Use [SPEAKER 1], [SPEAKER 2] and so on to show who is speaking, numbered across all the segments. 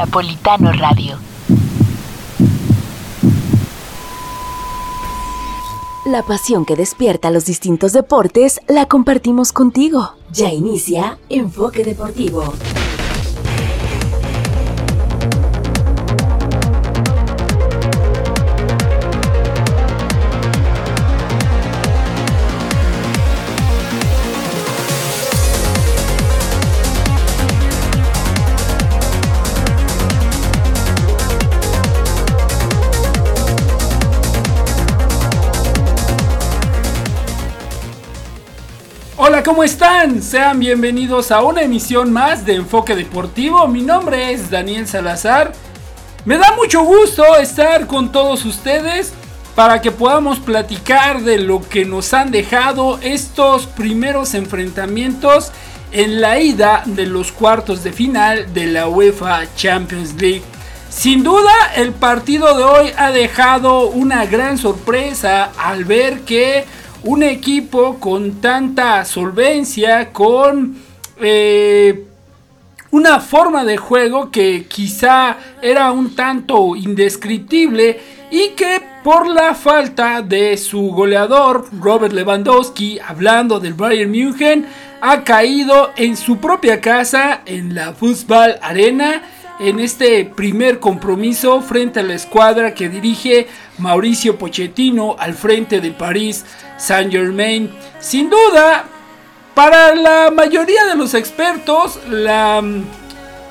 [SPEAKER 1] Napolitano Radio. La pasión que despierta los distintos deportes la compartimos contigo. Ya inicia Enfoque Deportivo.
[SPEAKER 2] ¿Cómo están? Sean bienvenidos a una emisión más de Enfoque Deportivo. Mi nombre es Daniel Salazar. Me da mucho gusto estar con todos ustedes para que podamos platicar de lo que nos han dejado estos primeros enfrentamientos en la ida de los cuartos de final de la UEFA Champions League. Sin duda, el partido de hoy ha dejado una gran sorpresa al ver que un equipo con tanta solvencia, con eh, una forma de juego que quizá era un tanto indescriptible y que por la falta de su goleador Robert Lewandowski, hablando del Bayern München, ha caído en su propia casa en la Fußball Arena en este primer compromiso frente a la escuadra que dirige Mauricio Pochettino al frente de París Saint Germain. Sin duda, para la mayoría de los expertos, la,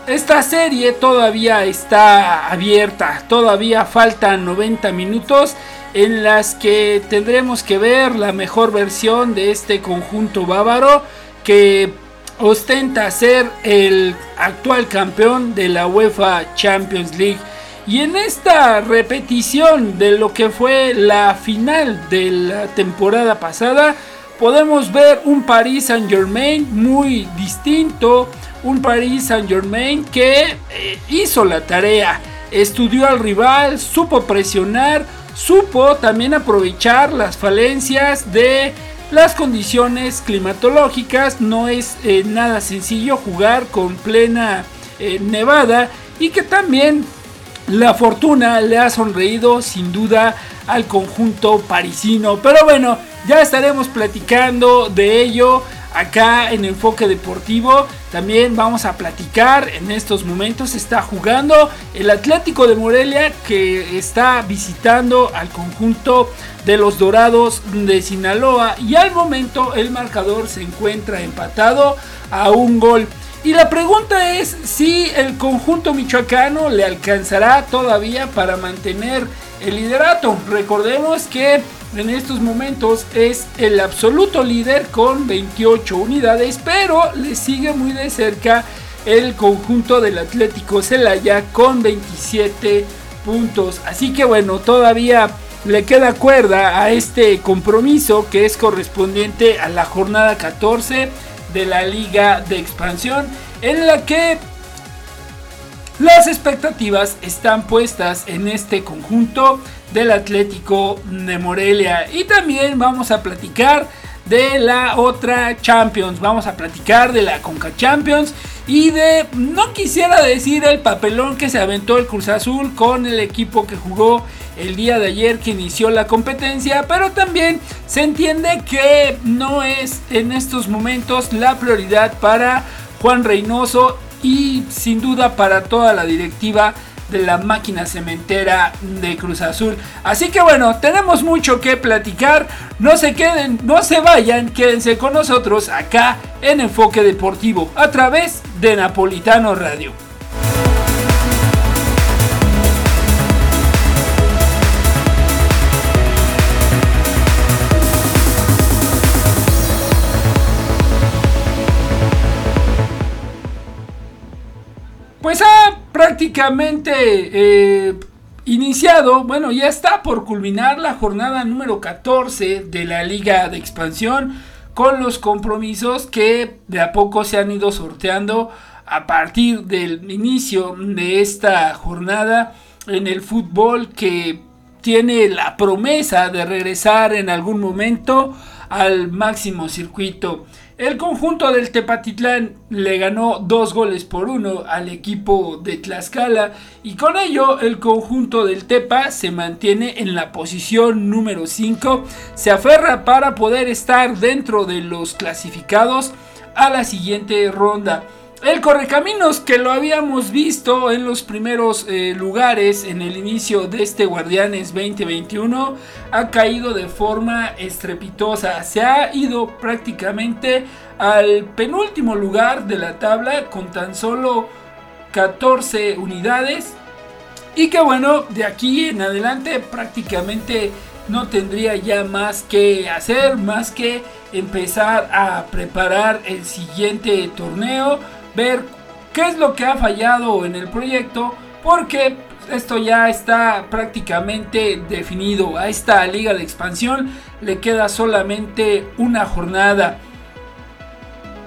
[SPEAKER 2] esta serie todavía está abierta, todavía faltan 90 minutos en las que tendremos que ver la mejor versión de este conjunto bávaro que ostenta ser el actual campeón de la UEFA Champions League. Y en esta repetición de lo que fue la final de la temporada pasada, podemos ver un Paris Saint Germain muy distinto, un Paris Saint Germain que eh, hizo la tarea, estudió al rival, supo presionar, supo también aprovechar las falencias de las condiciones climatológicas. No es eh, nada sencillo jugar con plena eh, nevada y que también la fortuna le ha sonreído sin duda al conjunto parisino. Pero bueno, ya estaremos platicando de ello acá en Enfoque Deportivo. También vamos a platicar en estos momentos. Está jugando el Atlético de Morelia que está visitando al conjunto de los Dorados de Sinaloa. Y al momento el marcador se encuentra empatado a un gol. Y la pregunta es si el conjunto michoacano le alcanzará todavía para mantener el liderato. Recordemos que en estos momentos es el absoluto líder con 28 unidades, pero le sigue muy de cerca el conjunto del Atlético Celaya con 27 puntos. Así que bueno, todavía le queda cuerda a este compromiso que es correspondiente a la jornada 14 de la Liga de Expansión en la que las expectativas están puestas en este conjunto del Atlético de Morelia. Y también vamos a platicar de la otra Champions. Vamos a platicar de la Conca Champions y de, no quisiera decir el papelón que se aventó el Cruz Azul con el equipo que jugó el día de ayer que inició la competencia, pero también se entiende que no es en estos momentos la prioridad para Juan Reynoso y sin duda para toda la directiva de la máquina cementera de Cruz Azul. Así que bueno, tenemos mucho que platicar. No se queden, no se vayan, quédense con nosotros acá en Enfoque Deportivo a través de Napolitano Radio. Prácticamente eh, iniciado, bueno, ya está por culminar la jornada número 14 de la Liga de Expansión con los compromisos que de a poco se han ido sorteando a partir del inicio de esta jornada en el fútbol que tiene la promesa de regresar en algún momento al máximo circuito. El conjunto del Tepatitlán le ganó dos goles por uno al equipo de Tlaxcala y con ello el conjunto del Tepa se mantiene en la posición número 5, se aferra para poder estar dentro de los clasificados a la siguiente ronda. El Correcaminos que lo habíamos visto en los primeros eh, lugares en el inicio de este Guardianes 2021 ha caído de forma estrepitosa. Se ha ido prácticamente al penúltimo lugar de la tabla con tan solo 14 unidades. Y que bueno, de aquí en adelante prácticamente no tendría ya más que hacer, más que empezar a preparar el siguiente torneo ver qué es lo que ha fallado en el proyecto, porque esto ya está prácticamente definido. A esta liga de expansión le queda solamente una jornada.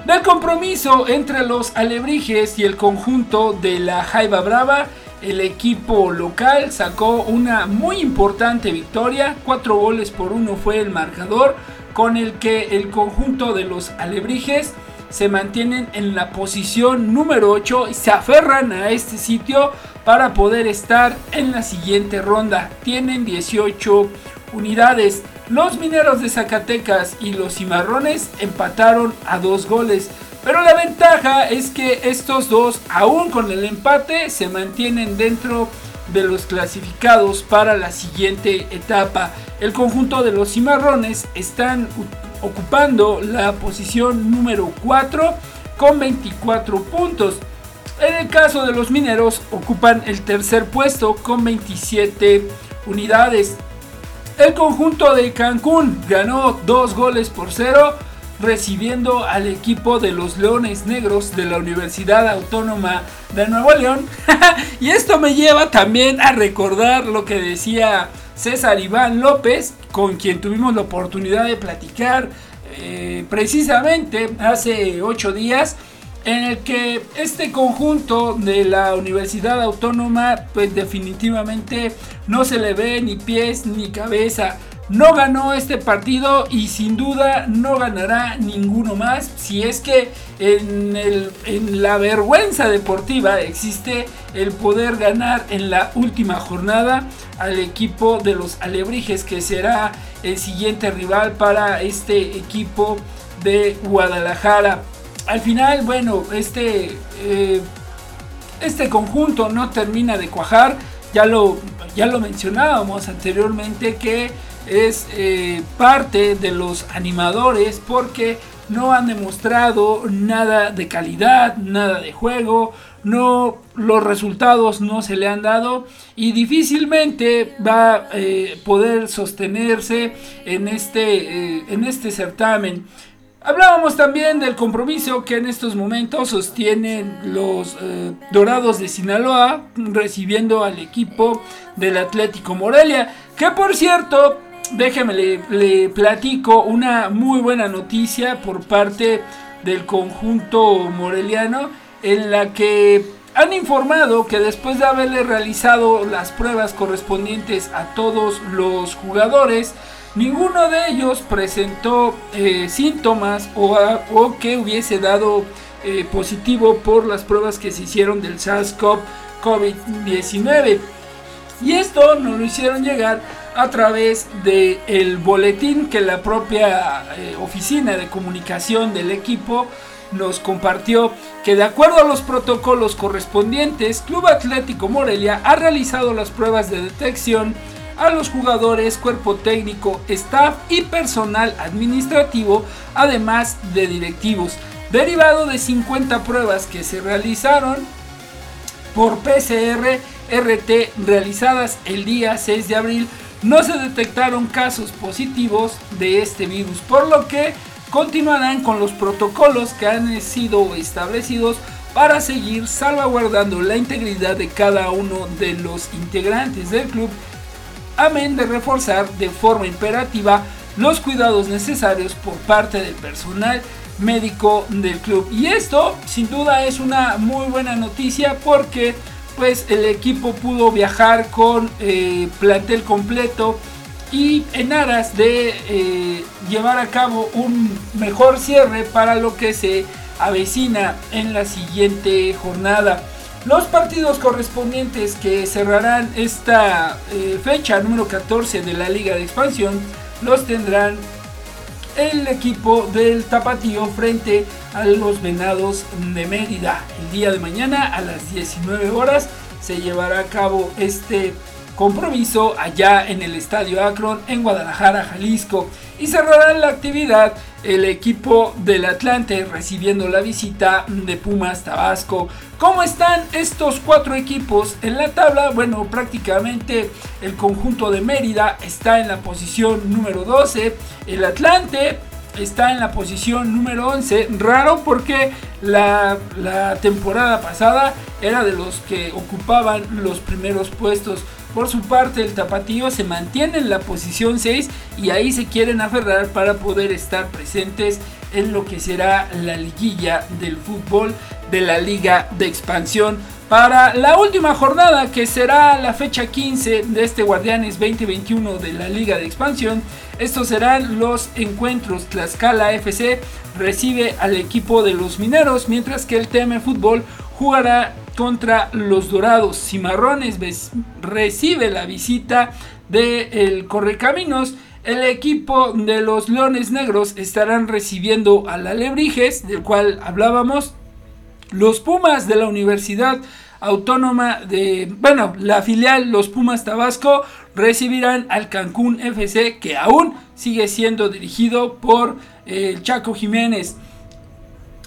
[SPEAKER 2] Del compromiso entre los alebrijes y el conjunto de la Jaiba Brava, el equipo local sacó una muy importante victoria. Cuatro goles por uno fue el marcador, con el que el conjunto de los alebrijes se mantienen en la posición número 8 y se aferran a este sitio para poder estar en la siguiente ronda. Tienen 18 unidades. Los mineros de Zacatecas y los cimarrones empataron a dos goles. Pero la ventaja es que estos dos, aún con el empate, se mantienen dentro de los clasificados para la siguiente etapa. El conjunto de los cimarrones están ocupando la posición número 4 con 24 puntos. En el caso de los mineros ocupan el tercer puesto con 27 unidades. El conjunto de Cancún ganó 2 goles por 0 recibiendo al equipo de los Leones Negros de la Universidad Autónoma de Nuevo León. y esto me lleva también a recordar lo que decía César Iván López, con quien tuvimos la oportunidad de platicar eh, precisamente hace ocho días en el que este conjunto de la Universidad Autónoma pues definitivamente no se le ve ni pies ni cabeza no ganó este partido y sin duda no ganará ninguno más si es que en, la vergüenza deportiva existe el poder ganar en la última jornada al equipo de los Alebrijes que será el siguiente rival para este equipo de Guadalajara. Al final, bueno, este, eh, este conjunto no termina de cuajar. Ya lo, ya lo mencionábamos anteriormente que es eh, parte de los animadores porque no han demostrado nada de calidad, nada de juego, no los resultados no se le han dado y difícilmente va a eh, poder sostenerse en este, eh, en este certamen. Hablábamos también del compromiso que en estos momentos sostienen los Dorados de Sinaloa recibiendo al equipo del Atlético Morelia, que por cierto déjeme le, platico una muy buena noticia por parte del conjunto moreliano en la que han informado que después de haberle realizado las pruebas correspondientes a todos los jugadores, ninguno de ellos presentó eh, síntomas o, que hubiese dado eh, positivo por las pruebas que se hicieron del SARS-CoV-19. Y esto nos lo hicieron llegar a través del el boletín que la propia eh, oficina de comunicación del equipo nos compartió que de acuerdo a los protocolos correspondientes, Club Atlético Morelia ha realizado las pruebas de detección a los jugadores, cuerpo técnico, staff y personal administrativo, además de directivos, derivado de 50 pruebas que se realizaron por PCR RT realizadas el día 6 de abril no se detectaron casos positivos de este virus, por lo que continuarán con los protocolos que han sido establecidos para seguir salvaguardando la integridad de cada uno de los integrantes del club, amén de reforzar de forma imperativa los cuidados necesarios por parte del personal médico del club. Y esto sin duda es una muy buena noticia porque pues el equipo pudo viajar con eh, plantel completo y en aras de eh, llevar a cabo un mejor cierre para lo que se avecina en la siguiente jornada. Los partidos correspondientes que cerrarán esta eh, fecha número 14 de la Liga de Expansión los tendrán el equipo del Tapatío frente a los Venados de Mérida. El día de mañana a las 19 horas se llevará a cabo este compromiso allá en el Estadio Akron en Guadalajara, Jalisco. Y cerrará la actividad el equipo del Atlante recibiendo la visita de Pumas Tabasco. ¿Cómo están estos cuatro equipos en la tabla? Bueno, prácticamente el conjunto de Mérida está en la posición número 12. El Atlante está en la posición número 11. Raro porque la, la temporada pasada era de los que ocupaban los primeros puestos. Por su parte, el Tapatío se mantiene en la posición 6 y ahí se quieren aferrar para poder estar presentes en lo que será la liguilla del fútbol de la Liga de Expansión para la última jornada que será la fecha 15 de este Guardianes 2021 de la Liga de Expansión. Estos serán los encuentros. Tlaxcala FC recibe al equipo de los mineros, mientras que el TM Fútbol jugará contra los Dorados. Cimarrones recibe la visita del el Correcaminos. El equipo de los Leones Negros estarán recibiendo al Alebrijes, del cual hablábamos. Los Pumas de la Universidad Autónoma de, bueno, la filial Los Pumas Tabasco recibirán al Cancún FC, que aún sigue siendo dirigido por el eh, Chaco Jiménez.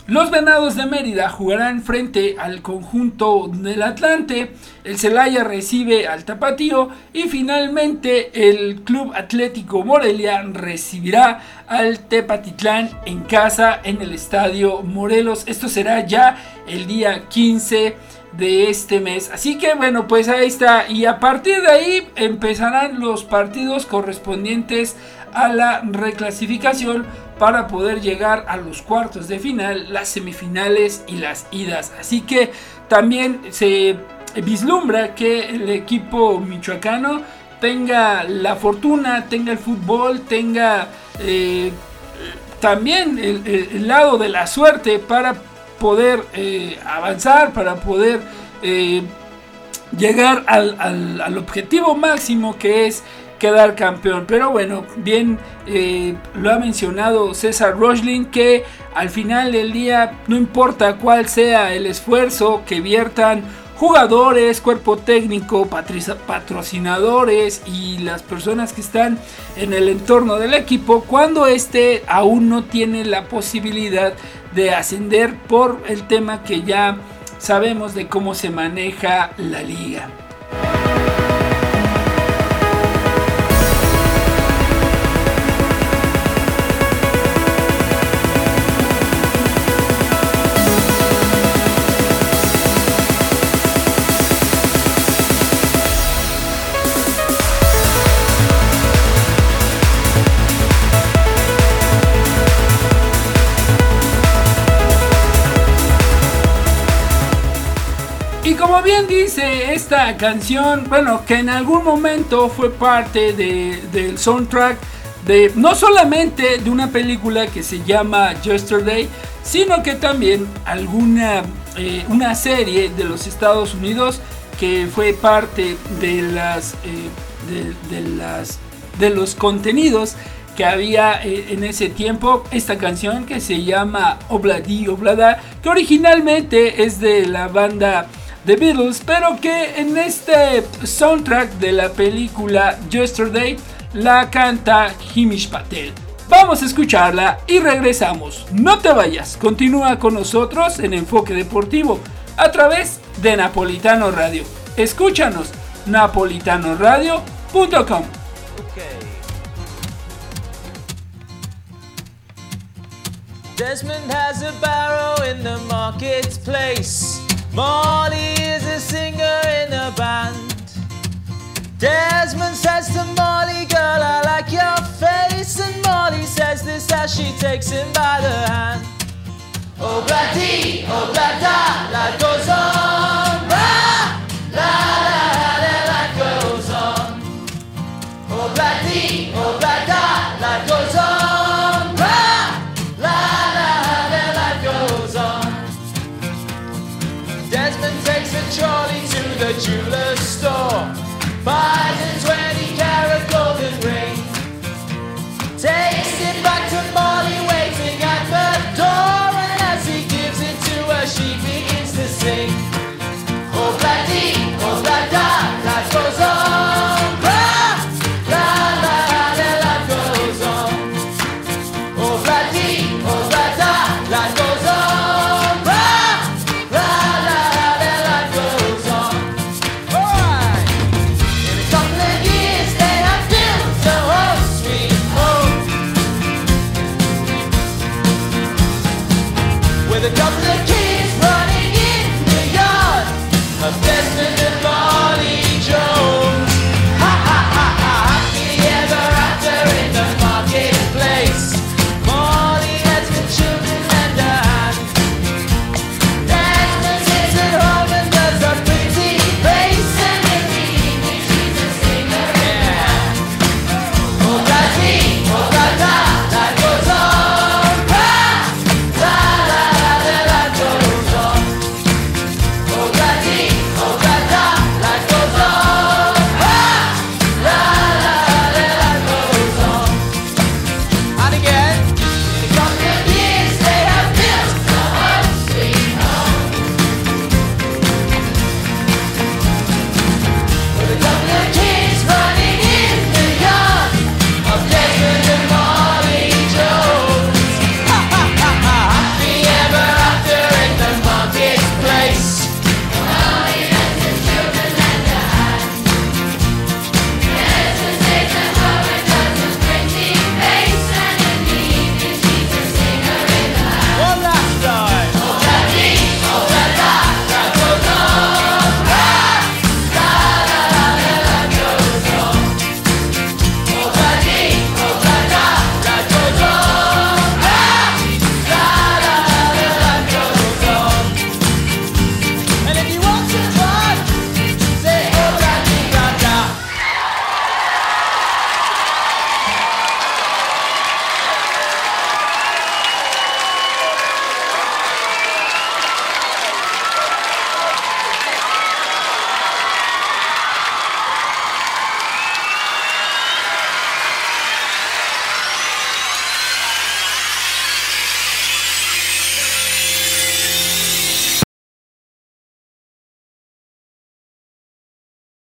[SPEAKER 2] Los Venados de Mérida jugarán frente al conjunto del Atlante, el Celaya recibe al Tapatío y finalmente el Club Atlético Morelia recibirá al Tepatitlán en casa en el Estadio Morelos. Esto será ya el día 15 de este mes. Así que bueno, pues ahí está. Y a partir de ahí empezarán los partidos correspondientes a la reclasificación para poder llegar a los cuartos de final, las semifinales y las idas. Así que también se vislumbra que el equipo michoacano tenga la fortuna, tenga el fútbol, tenga eh, también el, lado de la suerte para poder eh, avanzar, para poder eh, llegar al, al objetivo máximo que es quedar campeón. Pero bueno, bien eh, lo ha mencionado César Roslin que al final del día no importa cuál sea el esfuerzo que viertan jugadores, cuerpo técnico, patrocinadores y las personas que están en el entorno del equipo cuando este aún no tiene la posibilidad de ascender por el tema que ya sabemos de cómo se maneja la liga. Bien dice esta canción, bueno, que en algún momento fue parte del soundtrack de no solamente de una película que se llama Yesterday, sino que también alguna eh, una serie de los Estados Unidos que fue parte de las eh, de, las de los contenidos que había eh, en ese tiempo. Esta canción que se llama Obladi Oblada que originalmente es de la banda The Beatles, pero que en este soundtrack de la película Yesterday la canta Himish Patel. Vamos a escucharla y regresamos. No te vayas, continúa con nosotros en Enfoque Deportivo a través de Napolitano Radio. Escúchanos, napolitanoradio.com. Desmond has a barrow in the marketplace. Molly is a singer in a band. Desmond says to Molly, girl, I like your face. And Molly says this as she takes him by the hand.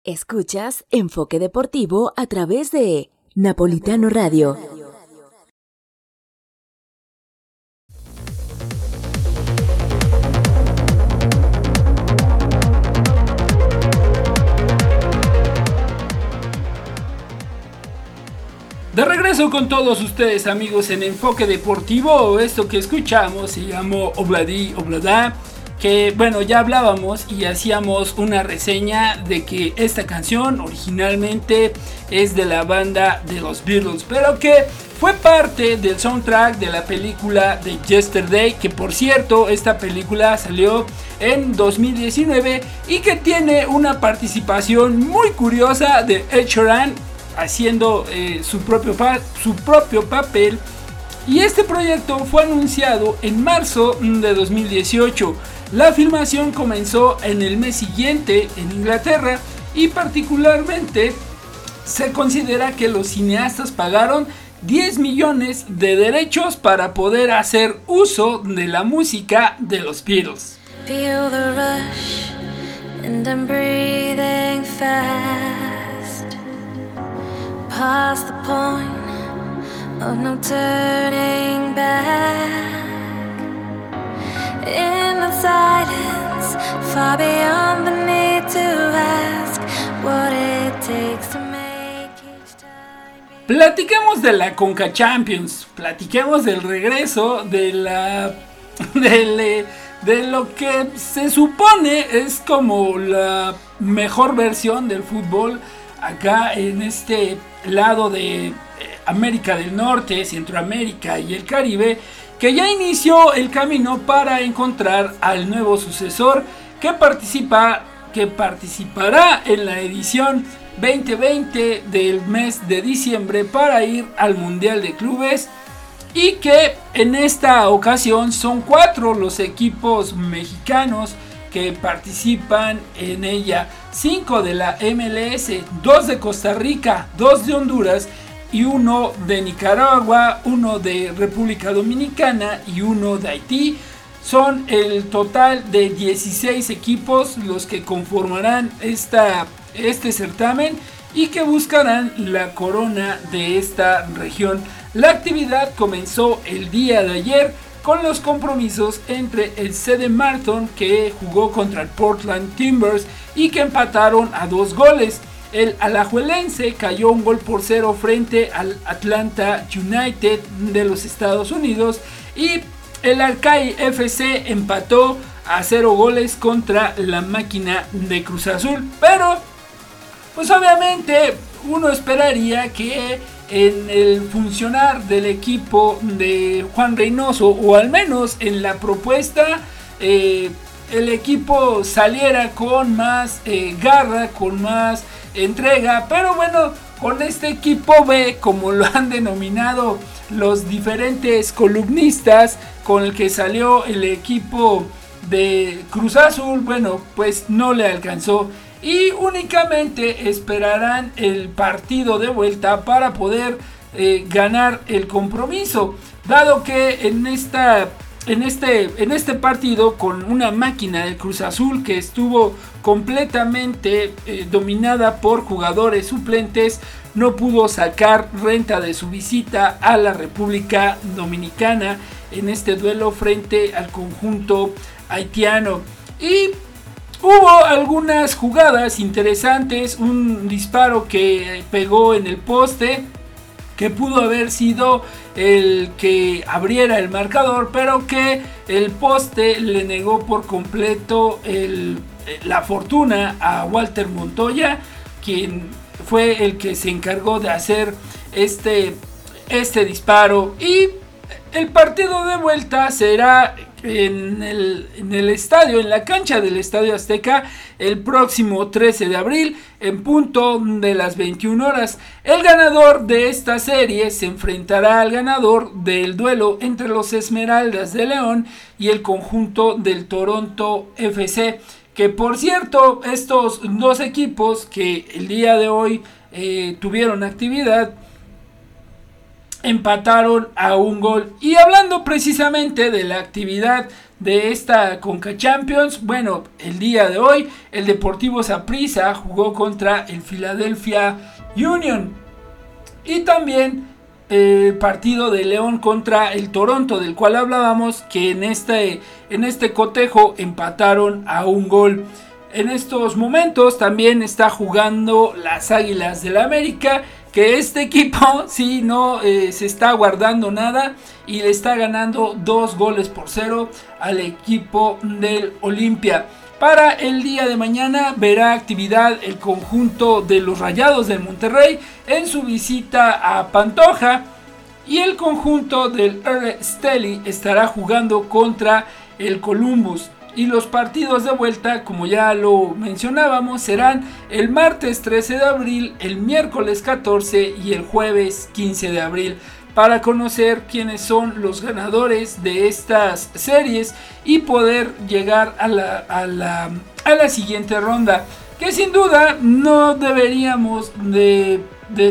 [SPEAKER 1] Escuchas Enfoque Deportivo a través de Napolitano Radio.
[SPEAKER 2] De regreso con todos ustedes amigos en Enfoque Deportivo, esto que escuchamos se llamó Obladi Oblada, que bueno ya hablábamos y hacíamos una reseña de que esta canción originalmente es de la banda de los Beatles, pero que fue parte del soundtrack de la película de Yesterday, que por cierto esta película salió en 2019 y que tiene una participación muy curiosa de Ed Sheeran haciendo eh, su, propio su propio papel. Y este proyecto fue anunciado en marzo de 2018. La filmación comenzó en el mes siguiente en Inglaterra y particularmente se considera que los cineastas pagaron 10 millones de derechos para poder hacer uso de la música de los Beatles.
[SPEAKER 3] In the silence, far beyond the need to ask what it takes to make each
[SPEAKER 2] Platiquemos de la Conca Champions, platiquemos del regreso de la eh, de lo que se supone es como la mejor versión del fútbol acá en este lado de eh, América del Norte, Centroamérica y el Caribe, que ya inició el camino para encontrar al nuevo sucesor que participa que participará en la edición 2020 del mes de diciembre para ir al Mundial de Clubes y que en esta ocasión son cuatro los equipos mexicanos que participan en ella. 5 de la MLS, 2 de Costa Rica, 2 de Honduras y uno de Nicaragua, uno de República Dominicana y uno de Haití. Son el total de 16 equipos los que conformarán esta, este certamen y que buscarán la corona de esta región. La actividad comenzó el día de ayer con los compromisos entre el CD Martin que jugó contra el Portland Timbers y que empataron a dos goles. El alajuelense cayó un gol por cero frente al Atlanta United de los Estados Unidos y el Arcai FC empató a cero goles contra la máquina de Cruz Azul. Pero, pues obviamente uno esperaría que en el funcionar del equipo de Juan Reynoso, o al menos en la propuesta, eh, el equipo saliera con más eh, garra, con más entrega, pero bueno, con este equipo B, como lo han denominado los diferentes columnistas con el que salió el equipo de Cruz Azul, bueno, pues no le alcanzó y únicamente esperarán el partido de vuelta para poder eh, ganar el compromiso. Dado que en esta en este, en este partido con una máquina de Cruz Azul que estuvo completamente eh, dominada por jugadores suplentes, no pudo sacar renta de su visita a la República Dominicana en este duelo frente al conjunto haitiano. Y Hubo algunas jugadas interesantes, un disparo que pegó en el poste, que pudo haber sido el que abriera el marcador, pero que el poste le negó por completo la fortuna a Walter Montoya, quien fue el que se encargó de hacer este, este disparo. Y el partido de vuelta será en el, estadio, en la cancha del Estadio Azteca, el próximo 13 de abril, en punto de las 21 horas. El ganador de esta serie se enfrentará al ganador del duelo entre los Esmeraldas de León y el conjunto del Toronto FC. Que por cierto, estos dos equipos que el día de hoy eh, tuvieron actividad, empataron a un gol. Y hablando precisamente de la actividad de esta Conca Champions, bueno, el día de hoy el Deportivo Saprissa jugó contra el Philadelphia Union. Y también el partido de León contra el Toronto, del cual hablábamos, que en este, en este cotejo empataron a un gol. En estos momentos también está jugando las Águilas del la América que este equipo sí no eh, se está guardando nada y le está ganando dos goles por cero al equipo del Olimpia. Para el día de mañana verá actividad el conjunto de los Rayados del Monterrey en su visita a Pantoja y el conjunto del R. Steli estará jugando contra el Columbus. Y los partidos de vuelta, como ya lo mencionábamos, serán el martes 13 de abril, el miércoles 14 y el jueves 15 de abril para conocer quiénes son los ganadores de estas series y poder llegar a la, a la, a la siguiente ronda. Que sin duda no deberíamos de,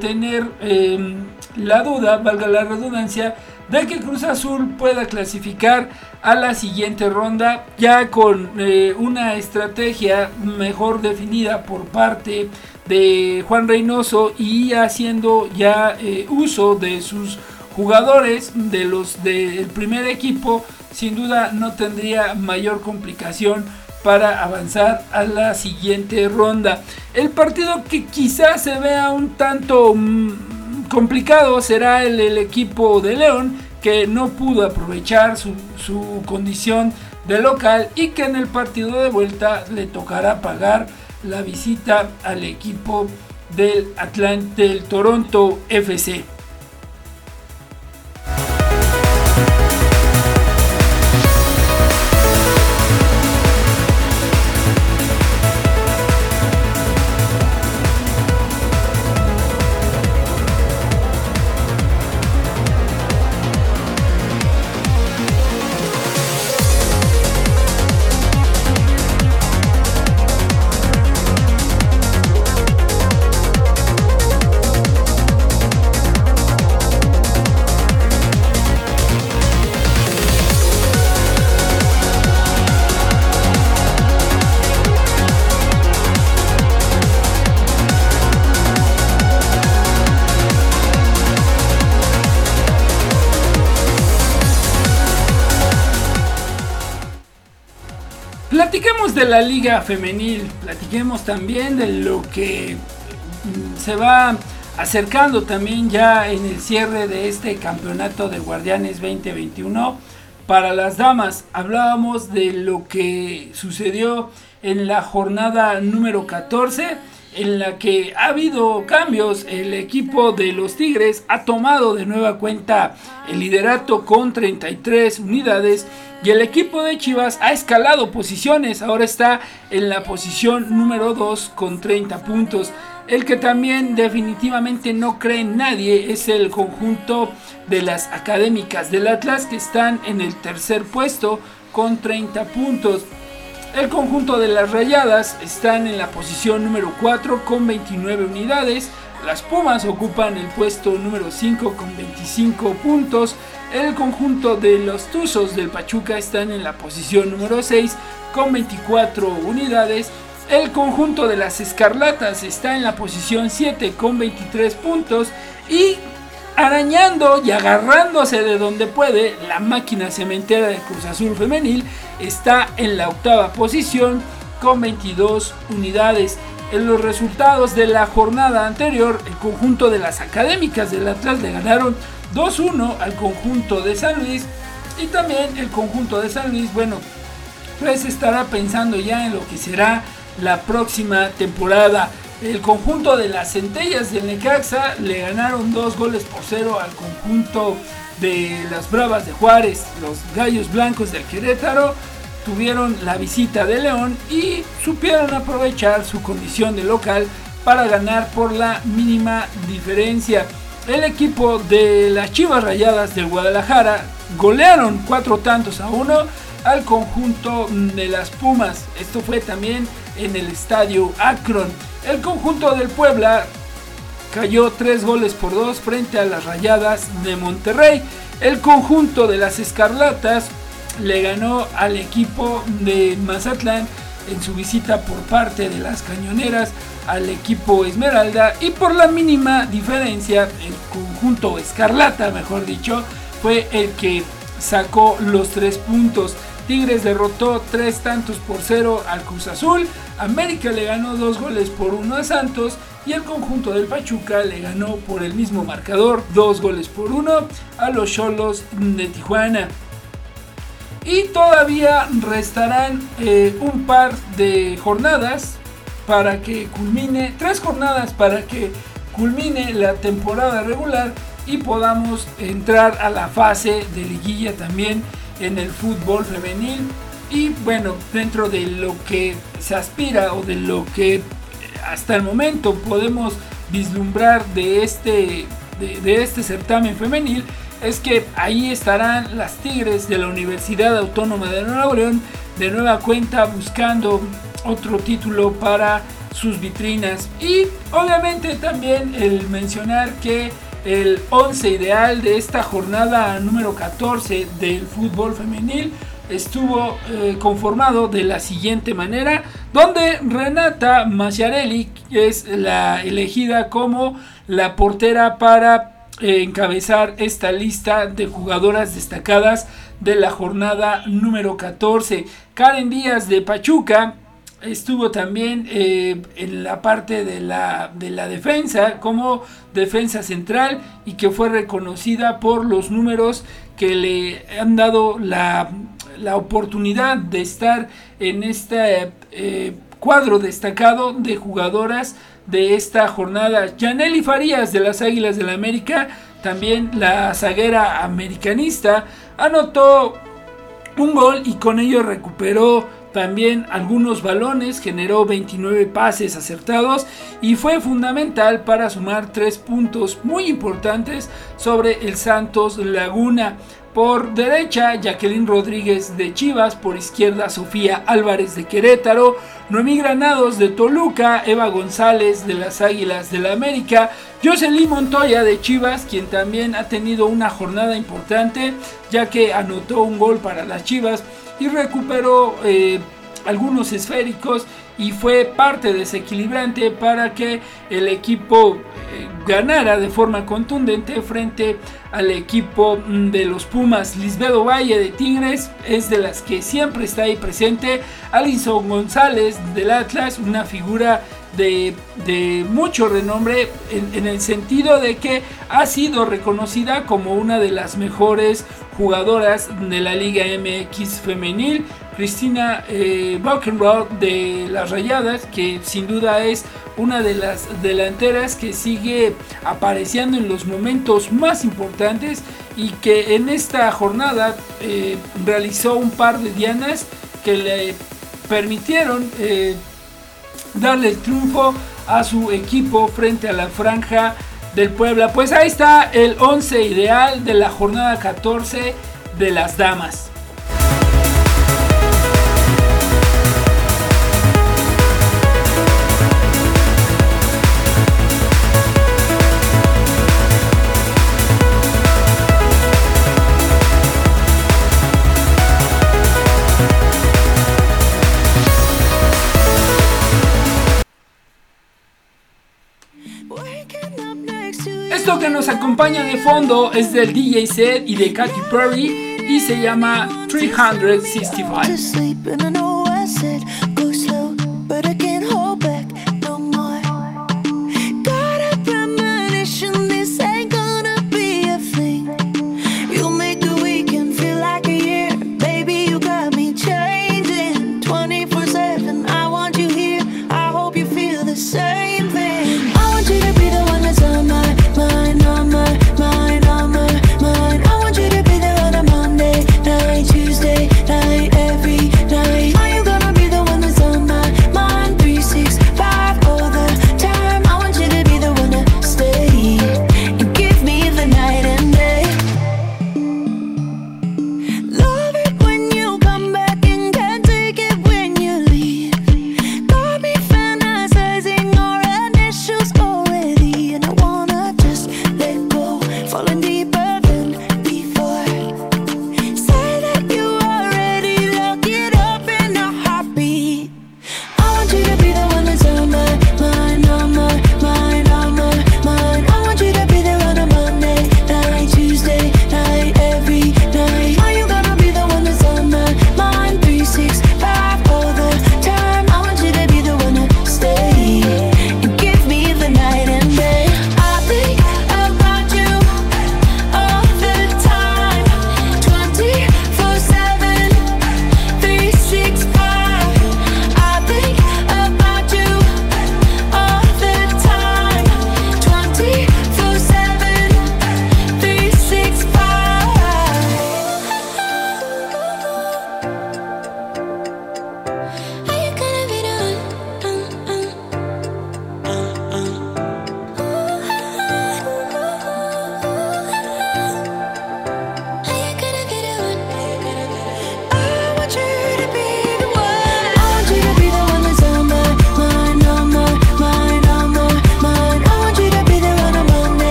[SPEAKER 2] tener em, la duda, valga la redundancia, de que Cruz Azul pueda clasificar a la siguiente ronda ya con eh, una estrategia mejor definida por parte de Juan Reynoso y haciendo ya eh, uso de sus jugadores de los del primer equipo sin duda no tendría mayor complicación para avanzar a la siguiente ronda. El partido que quizás se vea un tanto mm, complicado será el, equipo de León que no pudo aprovechar su, su, condición de local y que en el partido de vuelta le tocará pagar la visita al equipo del Atlante, del Toronto FC. De la liga femenil, platiquemos también de lo que mm, se va acercando también ya en el cierre de este campeonato de Guardianes 2021. Para las damas hablábamos de lo que sucedió en la jornada número 14 en la que ha habido cambios. El equipo de los Tigres ha tomado de nueva cuenta el liderato con 33 unidades y el equipo de Chivas ha escalado posiciones. Ahora está en la posición número 2 con 30 puntos. El que también definitivamente no cree en nadie es el conjunto de las académicas del Atlas que están en el tercer puesto con 30 puntos. El conjunto de las Rayadas están en la posición número 4 con 29 unidades. Las Pumas ocupan el puesto número 5 con 25 puntos. El conjunto de los Tuzos del Pachuca están en la posición número 6 con 24 unidades. El conjunto de las Escarlatas está en la posición 7 con 23 puntos. Y arañando y agarrándose de donde puede, la máquina cementera de Cruz Azul Femenil está en la octava posición con 22 unidades. En los resultados de la jornada anterior, el conjunto de las académicas del Atlas le ganaron 2-1 al conjunto de San Luis y también el conjunto de San Luis, bueno, pues estará pensando ya en lo que será la próxima temporada. El conjunto de las centellas del Necaxa le ganaron dos goles por cero al conjunto de las Bravas de Juárez. Los Gallos Blancos del Querétaro tuvieron la visita de León y supieron aprovechar su condición de local para ganar por la mínima diferencia. El equipo de las Chivas Rayadas del Guadalajara golearon cuatro tantos a uno al conjunto de las Pumas. Esto fue también en el estadio Akron. El conjunto del Puebla cayó tres goles por dos frente a las Rayadas de Monterrey. El conjunto de las Escarlatas le ganó al equipo de Mazatlán en su visita por parte de las Cañoneras al equipo Esmeralda y por la mínima diferencia el conjunto Escarlata, mejor dicho, fue el que sacó los tres puntos. Tigres derrotó tres tantos por cero al Cruz Azul. América le ganó dos goles por uno a Santos. Y el conjunto del Pachuca le ganó por el mismo marcador, dos goles por uno, a los Cholos de Tijuana. Y todavía restarán eh, un par de jornadas para que culmine, tres jornadas para que culmine la temporada regular y podamos entrar a la fase de liguilla también en el fútbol femenil. Y bueno, dentro de lo que se aspira o de lo que hasta el momento podemos vislumbrar de este, de, este certamen femenil, es que ahí estarán las Tigres de la Universidad Autónoma de Nuevo León de nueva cuenta buscando otro título para sus vitrinas. Y obviamente también el mencionar que el 11 ideal de esta jornada número 14 del fútbol femenil estuvo eh, conformado de la siguiente manera, donde Renata Maciarelli es la elegida como la portera para eh, encabezar esta lista de jugadoras destacadas de la jornada número 14. Karen Díaz de Pachuca estuvo también eh, en la parte de la, de la defensa como defensa central y que fue reconocida por los números que le han dado la, la oportunidad de estar en este eh, cuadro destacado de jugadoras de esta jornada. Janely Farías de las Águilas del la América, también la zaguera americanista, anotó un gol y con ello recuperó también algunos balones, generó 29 pases acertados y fue fundamental para sumar tres puntos muy importantes sobre el Santos Laguna. Por derecha, Jacqueline Rodríguez de Chivas. Por izquierda, Sofía Álvarez de Querétaro. Noemí Granados de Toluca. Eva González de las Águilas de la América. Jocelyn Montoya de Chivas, quien también ha tenido una jornada importante, ya que anotó un gol para las Chivas y recuperó eh, algunos esféricos
[SPEAKER 4] y fue parte desequilibrante para que el equipo eh, ganara de forma contundente frente al equipo mm, de los Pumas. Lisbedo Valle de Tigres es de las que siempre está ahí presente. Alison González del Atlas, una figura de, mucho renombre en, en, el sentido de que ha sido reconocida como una de las mejores jugadoras de la Liga MX femenil. Cristina eh, de las Rayadas, que sin duda es una de las delanteras que sigue apareciendo en los momentos más importantes y que en esta jornada eh, realizó un par de dianas que le permitieron eh, darle el triunfo a su equipo frente a la franja del Puebla. Pues ahí está el 11 ideal de la jornada 14 de las damas. Esto que nos acompaña de fondo es del DJ set y de Katy Perry y se llama 365.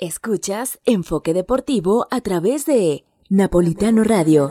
[SPEAKER 5] Escuchas Enfoque Deportivo a través de Napolitano Radio.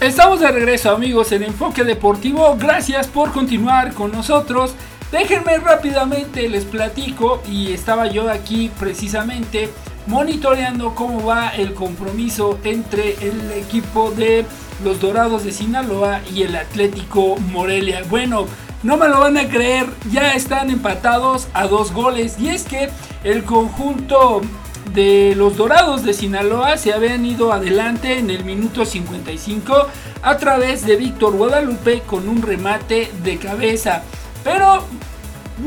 [SPEAKER 4] Estamos de regreso amigos en Enfoque Deportivo, gracias por continuar con nosotros. Déjenme rápidamente, les platico y estaba yo aquí precisamente monitoreando cómo va el compromiso entre el equipo de
[SPEAKER 2] los Dorados de Sinaloa y el Atlético Morelia. Bueno, no me lo van a creer, ya están empatados a dos goles. Y es que el conjunto de los Dorados de Sinaloa se habían ido adelante en el minuto 55 a través de Víctor Guadalupe con un remate de cabeza. Pero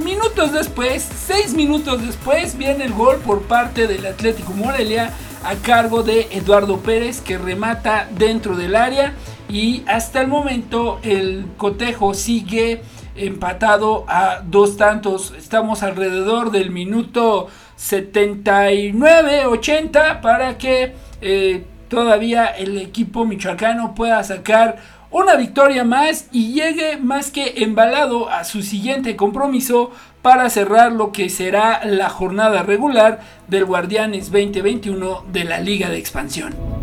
[SPEAKER 2] minutos después, seis minutos después, viene el gol por parte del Atlético Morelia a cargo de Eduardo Pérez que remata dentro del área y hasta el momento el cotejo sigue empatado a dos tantos. Estamos alrededor del minuto 79-80 para que eh, todavía el equipo michoacano pueda sacar una victoria más y llegue más que embalado a su siguiente compromiso para cerrar lo que será la jornada regular del Guardianes 2021 de la Liga de Expansión.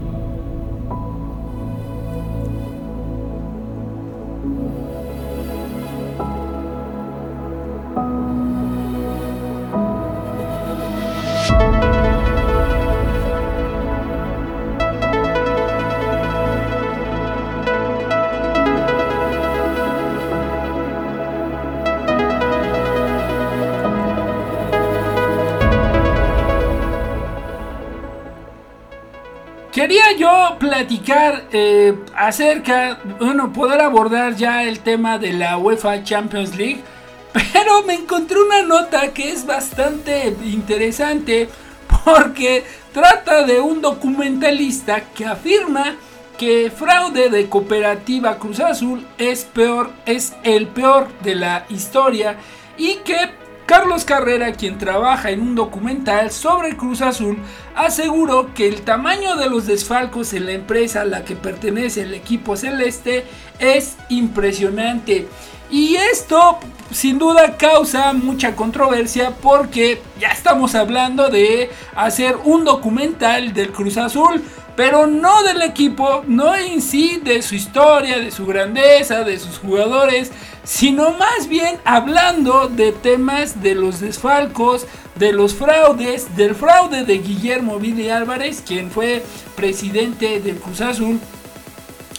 [SPEAKER 2] Quería yo platicar eh, acerca, bueno, poder abordar ya el tema de la UEFA Champions League, pero me encontré una nota que es bastante interesante porque trata de un documentalista que afirma que fraude de cooperativa Cruz Azul es peor, es el peor de la historia y que Carlos Carrera, quien trabaja en un documental sobre Cruz Azul, aseguró que el tamaño de los desfalcos en la empresa a la que pertenece el equipo celeste es impresionante. Y esto sin duda causa mucha controversia porque ya estamos hablando de hacer un documental del Cruz Azul pero no del equipo, no en sí de su historia, de su grandeza, de sus jugadores, sino más bien hablando de temas de los desfalcos, de los fraudes, del fraude de Guillermo Vili Álvarez, quien fue presidente del Cruz Azul,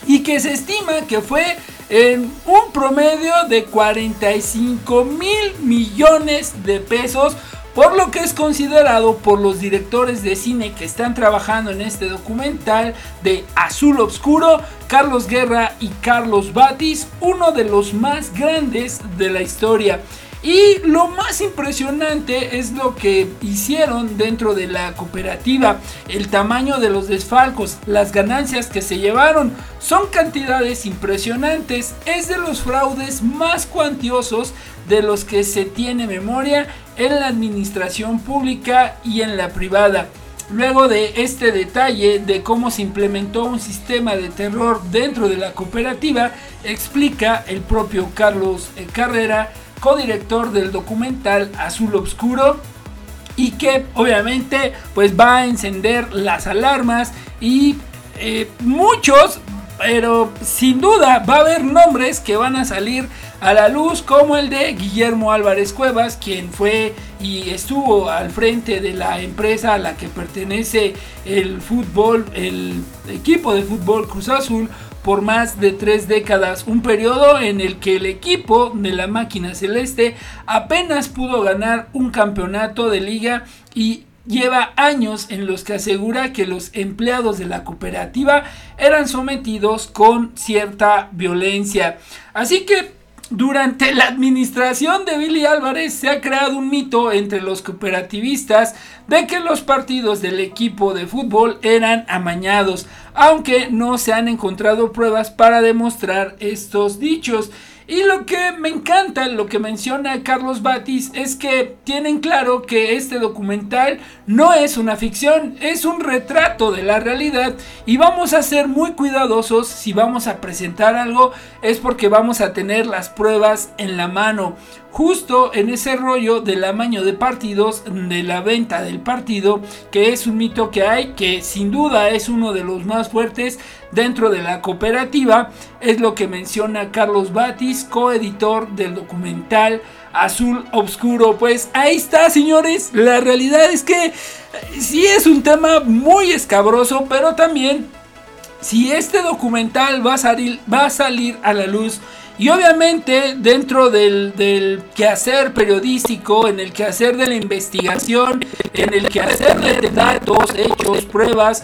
[SPEAKER 2] y que se estima que fue en un promedio de 45 mil millones de pesos por lo que es considerado por los directores de cine que están trabajando en este documental de Azul Obscuro, Carlos Guerra y Carlos Batis, uno de los más grandes de la historia. Y lo más impresionante es lo que hicieron dentro de la cooperativa, el tamaño de los desfalcos, las ganancias que se llevaron, son cantidades impresionantes, es de los fraudes más cuantiosos de los que se tiene memoria en la administración pública y en la privada. Luego de este detalle de cómo se implementó un sistema de terror dentro de la cooperativa, explica el propio Carlos eh, Carrera, codirector del documental Azul Obscuro, y que obviamente pues va a encender las alarmas y eh, muchos, pero sin duda va a haber nombres que van a salir a la luz como el de Guillermo Álvarez Cuevas, quien fue y estuvo al frente de la empresa a la que pertenece el fútbol, el equipo de fútbol Cruz Azul por más de tres décadas, un periodo en el que el equipo de la máquina celeste apenas pudo ganar un campeonato de liga y lleva años en los que asegura que los empleados de la cooperativa eran sometidos con cierta violencia. Así que durante la administración de Billy Álvarez se ha creado un mito entre los cooperativistas de que los partidos del equipo de fútbol eran amañados, aunque no se han encontrado pruebas para demostrar estos dichos. Y lo que me encanta, lo que menciona Carlos Batis, es que tienen claro que este documental no es una ficción, es un retrato de la realidad. Y vamos a ser muy cuidadosos si vamos a presentar algo, es porque vamos a tener las pruebas en la mano. Justo en ese rollo del amaño de partidos, de la venta del partido, que es un mito que hay, que sin duda es uno de los más fuertes dentro de la cooperativa, es lo que menciona Carlos Batis, coeditor del documental Azul Obscuro. Pues ahí está, señores, la realidad es que sí es un tema muy escabroso, pero también si este documental va a salir, va a, salir a la luz. Y obviamente dentro del, del, quehacer periodístico, en el quehacer de la investigación, en el quehacer de datos, hechos, pruebas,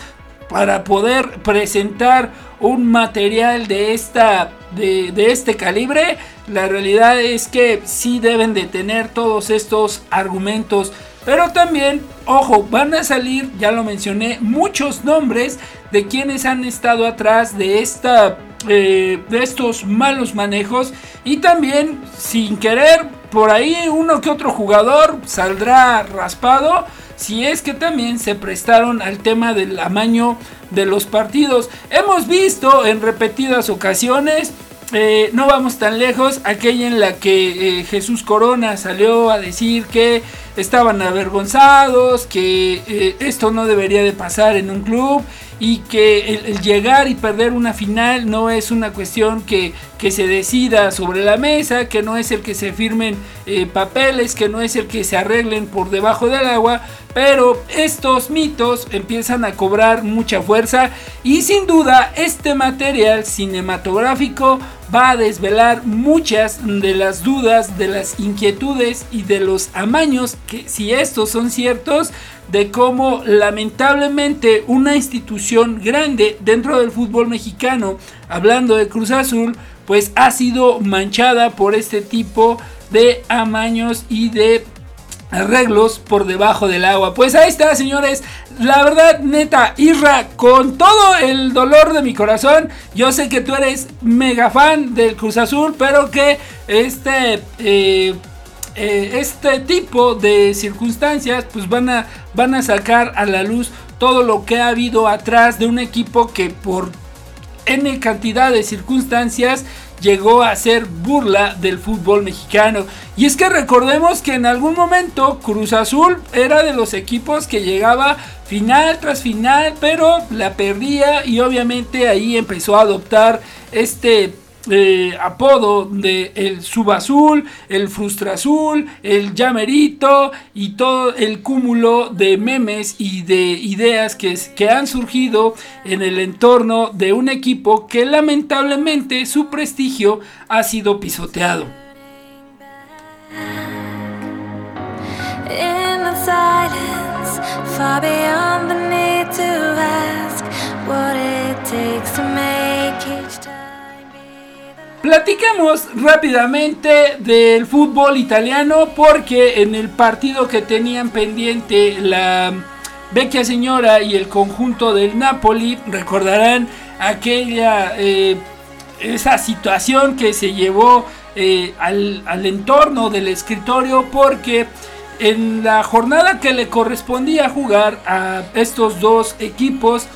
[SPEAKER 2] para poder presentar un material de, esta, de, este calibre, la realidad es que sí deben de tener todos estos argumentos. Pero también, ojo, van a salir, ya lo mencioné, muchos nombres de quienes han estado atrás de esta eh, de estos malos manejos. Y también sin querer por ahí uno que otro jugador saldrá raspado si es que también se prestaron al tema del amaño de los partidos. Hemos visto en repetidas ocasiones eh, no vamos tan lejos, aquella en la que eh, Jesús Corona salió a decir que estaban avergonzados, que eh, esto no debería de pasar en un club y que el, llegar y perder una final no es una cuestión que, que, se decida sobre la mesa, que no es el que se firmen papeles, que no es el que se arreglen por debajo del agua, pero estos mitos empiezan a cobrar mucha fuerza y sin duda este material cinematográfico va a desvelar muchas de las dudas, de las inquietudes y de los amaños que si estos son ciertos, de cómo lamentablemente una institución grande dentro del fútbol mexicano, hablando de Cruz Azul, pues ha sido manchada por este tipo de amaños y de arreglos por debajo del agua. Pues ahí está, señores. La verdad, neta, Irra, con todo el dolor de mi corazón, yo sé que tú eres mega fan del Cruz Azul, pero que este, eh, eh, este tipo de circunstancias, pues van a, van a sacar a la luz todo lo que ha habido atrás de un equipo que por N cantidad de circunstancias llegó a ser burla del fútbol mexicano. Y es que recordemos que en algún momento Cruz Azul era de los equipos que llegaba final tras final, pero la perdía y obviamente ahí empezó a adoptar este eh, apodo de el subazul, el frustrazul, el llamerito y todo el cúmulo de memes y de ideas que, que han surgido en el entorno de un equipo que lamentablemente su prestigio ha sido pisoteado. Platicamos rápidamente del fútbol italiano porque en el partido que tenían pendiente la vecchia señora y el conjunto del Napoli, recordarán aquella eh, esa situación que se llevó eh, al, al entorno del escritorio porque en la jornada que le correspondía jugar a estos dos equipos,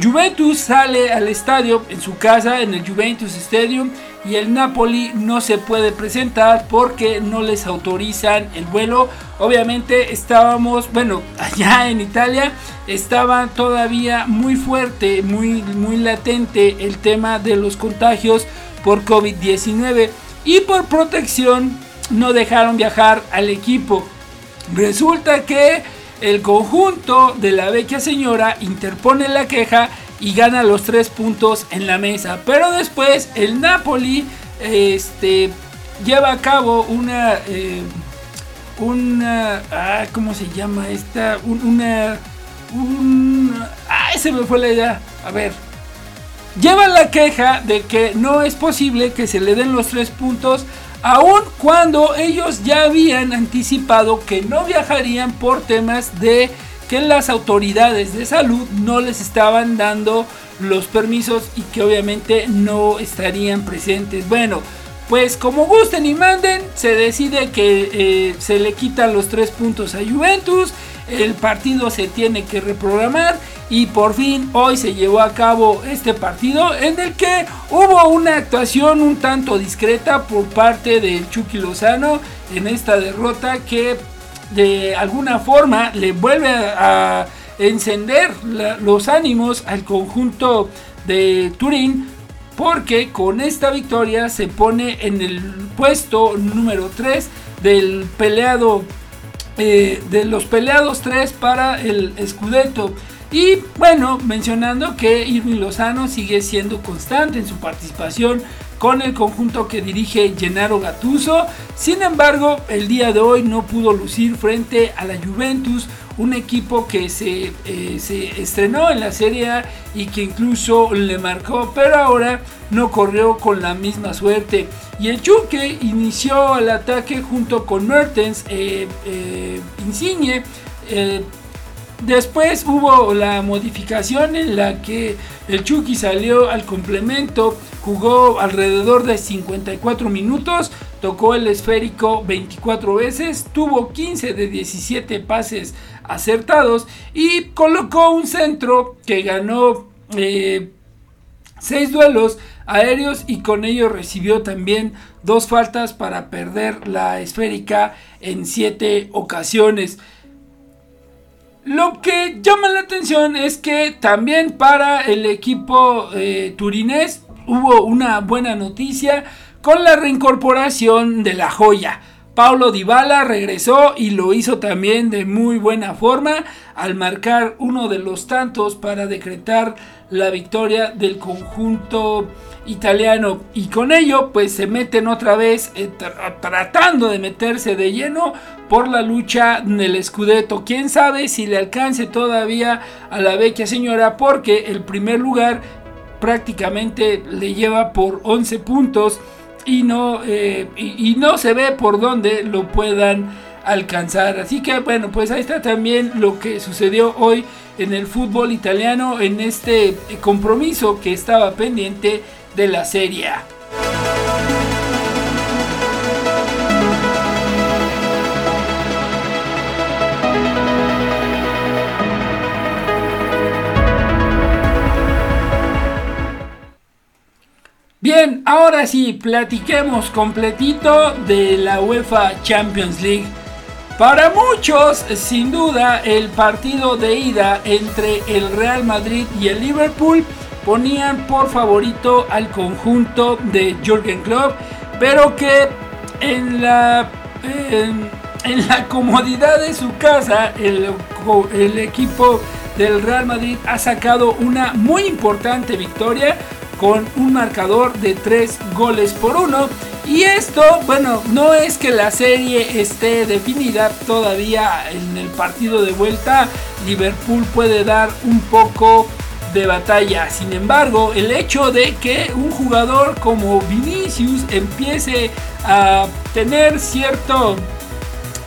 [SPEAKER 2] Juventus sale al estadio en su casa, en el Juventus Stadium, y el Napoli no se puede presentar porque no les autorizan el vuelo. Obviamente estábamos, bueno, allá en Italia estaba todavía muy fuerte, muy, muy latente el tema de los contagios por COVID-19 y por protección no dejaron viajar al equipo. Resulta que el conjunto de la vecchia señora interpone la queja y gana los tres puntos en la mesa. Pero después el Napoli este, lleva a cabo una... Eh, una... Ah, ¿Cómo se llama esta? una... Un, ah, se me fue la idea. A ver. Lleva la queja de que no es posible que se le den los tres puntos aun cuando ellos ya habían anticipado que no viajarían por temas de que las autoridades de salud no les estaban dando los permisos y que obviamente no estarían presentes. Bueno, pues como gusten y manden, se decide que eh, se le quitan los tres puntos a Juventus, el partido se tiene que reprogramar y por fin hoy se llevó a cabo este partido en el que hubo una actuación un tanto discreta por parte del Chucky Lozano en esta derrota que de alguna forma le vuelve a, encender los ánimos al conjunto de Turín porque con esta victoria se pone en el puesto número 3 del peleado eh, de los peleados 3 para el Scudetto Y bueno, mencionando que Irving Lozano sigue siendo constante en su participación con el conjunto que dirige Gennaro Gattuso. Sin embargo, el día de hoy no pudo lucir frente a la Juventus, un equipo que se, eh, se estrenó en la Serie A y que incluso le marcó, pero ahora no corrió con la misma suerte. Y el Chuque inició el ataque junto con Mertens, eh, eh, Insigne. Después hubo la modificación en la que el Chucky salió al complemento, jugó alrededor de 54 minutos, tocó el esférico 24 veces, tuvo 15 de 17 pases acertados y colocó un centro que ganó 6 eh, duelos aéreos y con ello recibió también dos faltas para perder la esférica en 7 ocasiones. Lo que llama la atención es que también para el equipo eh, turinés hubo una buena noticia con la reincorporación de la joya. Paulo Dybala regresó y lo hizo también de muy buena forma al marcar uno de los tantos para decretar la victoria del conjunto italiano y con ello pues se meten otra vez eh, tratando de meterse de lleno por la lucha del Scudetto. Quién sabe si le alcance todavía a la vecchia señora porque el primer lugar prácticamente le lleva por 11 puntos y no, eh, y, no se ve por dónde lo puedan alcanzar. Así que bueno, pues ahí está también lo que sucedió hoy en el fútbol italiano en este compromiso que estaba pendiente de la Serie. Bien, ahora sí, platiquemos completito de la UEFA Champions League. Para muchos, sin duda, el partido de ida entre el Real Madrid y el Liverpool ponían por favorito al conjunto de Jürgen Klopp, pero que en la, en, la comodidad de su casa, el, el equipo del Real Madrid ha sacado una muy importante victoria con un marcador de 3 goles por 1. Y esto, bueno, no es que la serie esté definida todavía en el partido de vuelta. Liverpool puede dar un poco de batalla. Sin embargo, el hecho de que un jugador como Vinicius empiece a tener cierto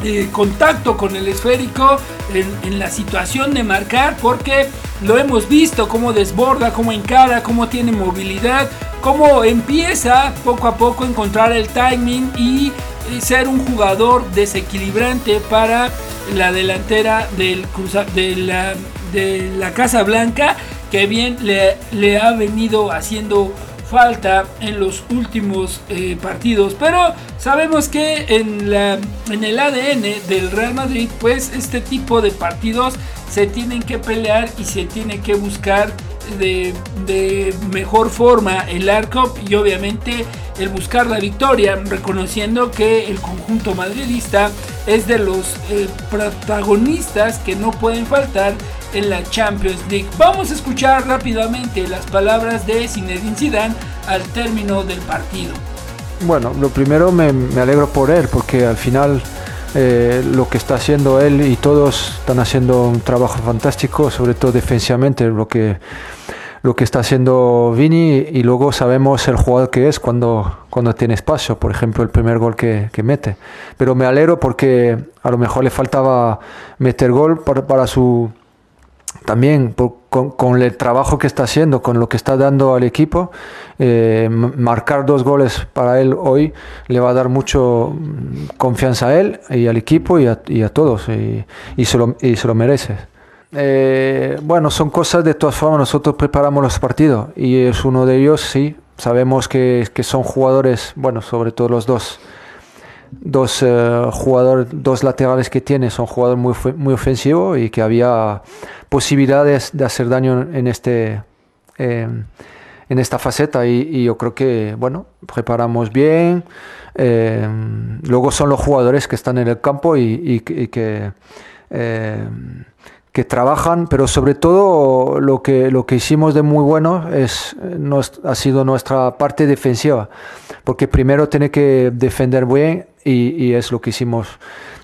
[SPEAKER 2] eh, contacto con el esférico en, la situación de marcar porque lo hemos visto cómo desborda, cómo encara, cómo tiene movilidad, cómo empieza poco a poco a encontrar el timing y eh, ser un jugador desequilibrante para la delantera del de, la, de la Casa Blanca que bien le, le ha venido haciendo falta en los últimos eh, partidos. Pero sabemos que en, la, en el ADN del Real Madrid, pues este tipo de partidos se tienen que pelear y se tiene que buscar de, de, mejor forma el arco y obviamente el buscar la victoria, reconociendo que el conjunto madridista es de los eh, protagonistas que no pueden faltar en la Champions League. Vamos a escuchar rápidamente las palabras de Zinedine Zidane al término del partido.
[SPEAKER 6] Bueno, lo primero me, alegro por él porque al final eh, lo que está haciendo él y todos están haciendo un trabajo fantástico, sobre todo defensivamente, lo que lo que está haciendo Vini y luego sabemos el jugador que es cuando, cuando tiene espacio, por ejemplo el primer gol que, que mete. Pero me alegro porque a lo mejor le faltaba meter gol para, para su, también con, el trabajo que está haciendo, con lo que está dando al equipo, eh, marcar dos goles para él hoy le va a dar mucho mm, confianza a él y al equipo y a, todos y, se lo, merece. Eh, bueno, son cosas de todas formas, nosotros preparamos los partidos y es uno de ellos, sí, sabemos que, que son jugadores, bueno, sobre todo los dos dos eh, jugadores, dos laterales que tiene son jugadores muy, muy ofensivos y que había posibilidades de hacer daño en este eh, en esta faceta y, yo creo que bueno preparamos bien eh, luego son los jugadores que están en el campo y, que que trabajan, pero sobre todo lo que, lo que hicimos de muy bueno es, ha sido nuestra parte defensiva, porque primero tiene que defender bien y, es lo que hicimos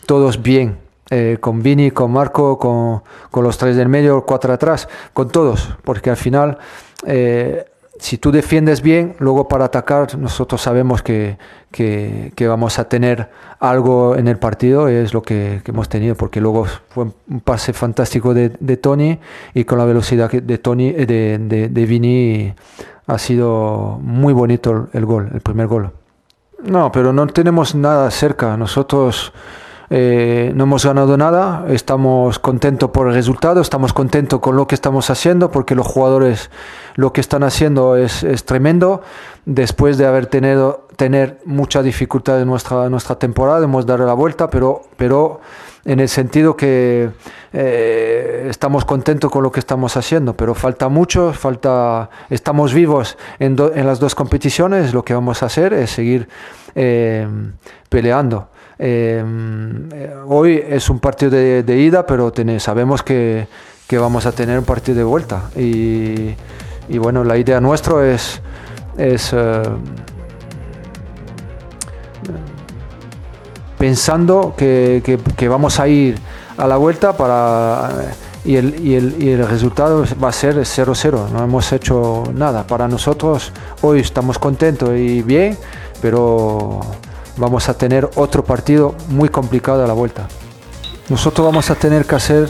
[SPEAKER 6] todos bien. Eh, con Vini, con Marco, con, los tres del medio, cuatro atrás, con todos, porque al final eh, si tú defiendes bien, luego para atacar nosotros sabemos que, que, vamos a tener algo en el partido, es lo que, hemos tenido, porque luego fue un pase fantástico de, de Tony y con la velocidad de Tony, eh, de, de, Vini ha sido muy bonito el gol, el primer gol. No, pero no tenemos nada cerca. Nosotros eh, no hemos ganado nada, estamos contentos por el resultado, estamos contentos con lo que estamos haciendo porque los jugadores lo que están haciendo es, tremendo. Después de haber tenido tener mucha dificultad en nuestra, nuestra temporada, hemos dado la vuelta, pero, pero en el sentido que eh, estamos contentos con lo que estamos haciendo, pero falta mucho, falta, estamos vivos en, en las dos competiciones, lo que vamos a hacer es seguir eh, peleando. Eh, hoy es un partido de, ida, pero sabemos que, vamos a tener un partido de vuelta. Y, bueno, la idea nuestra es, pensando que, vamos a ir a la vuelta para y el, y el, y el resultado va a ser 0-0. No hemos hecho nada. Para nosotros hoy estamos contentos y bien, pero vamos a tener otro partido muy complicado a la vuelta. Nosotros vamos a tener que hacer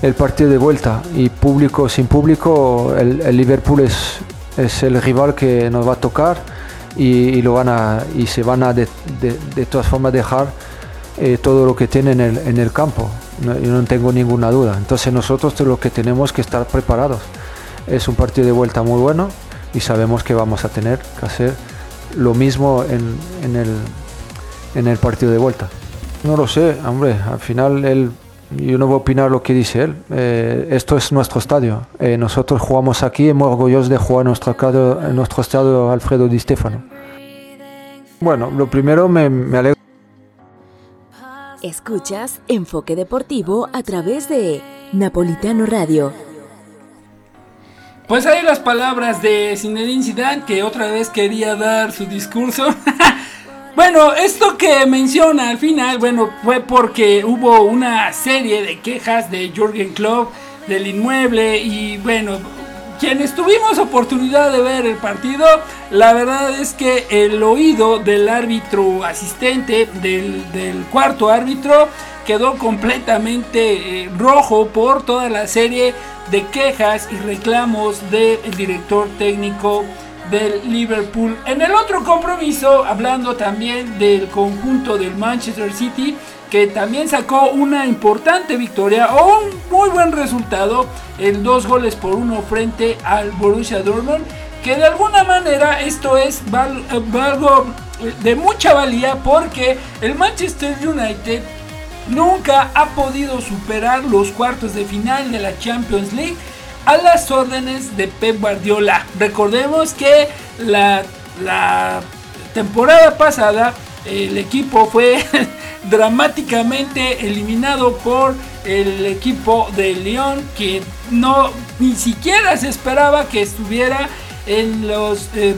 [SPEAKER 6] el partido de vuelta y público sin público, el, Liverpool es, es, el rival que nos va a tocar y, lo van a, y se van a de, todas formas dejar eh, todo lo que tienen en el, en el campo. No, yo no tengo ninguna duda. Entonces nosotros lo que tenemos que estar preparados. Es un partido de vuelta muy bueno y sabemos que vamos a tener que hacer lo mismo en, en el, en el partido de vuelta. No lo sé, hombre, al final él, yo no voy a opinar lo que dice él. Eh, esto es nuestro estadio. Eh, nosotros jugamos aquí y muy orgullosos de jugar en nuestro, en nuestro estadio Alfredo Di Stefano. Bueno, lo primero me, me alegro.
[SPEAKER 1] Escuchas Enfoque Deportivo a través de Napolitano Radio.
[SPEAKER 2] Pues ahí las palabras de Zinedine Zidane que otra vez quería dar su discurso. Bueno, esto que menciona al final, bueno, fue porque hubo una serie de quejas de Jürgen Klopp del inmueble y bueno, quienes tuvimos oportunidad de ver el partido, la verdad es que el oído del árbitro asistente, del, cuarto árbitro, quedó completamente eh, rojo por toda la serie de quejas y reclamos del director técnico del Liverpool. En el otro compromiso, hablando también del conjunto del Manchester City, que también sacó una importante victoria o un muy buen resultado, el dos goles por uno frente al Borussia Dortmund, que de alguna manera esto es algo de mucha valía porque el Manchester United nunca ha podido superar los cuartos de final de la Champions League a las órdenes de Pep Guardiola. Recordemos que la, temporada pasada el equipo fue dramáticamente eliminado por el equipo de León que no ni siquiera se esperaba que estuviera en los eh,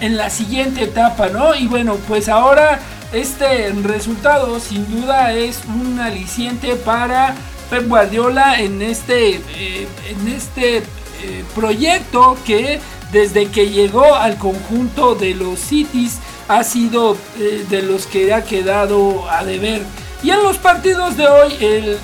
[SPEAKER 2] en, la siguiente etapa no y bueno pues ahora este resultado sin duda es un aliciente para Pep Guardiola en este, eh, en este eh, proyecto que desde que llegó al conjunto de los Cities ha sido eh, de los que ha quedado a deber. Y en los partidos de hoy, el,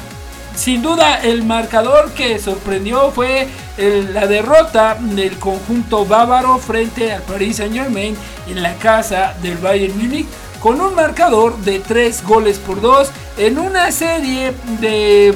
[SPEAKER 2] sin duda el marcador que sorprendió fue la derrota del conjunto bávaro frente al Paris Saint Germain en la casa del Bayern Múnich con un marcador de 3 goles por 2 en una serie de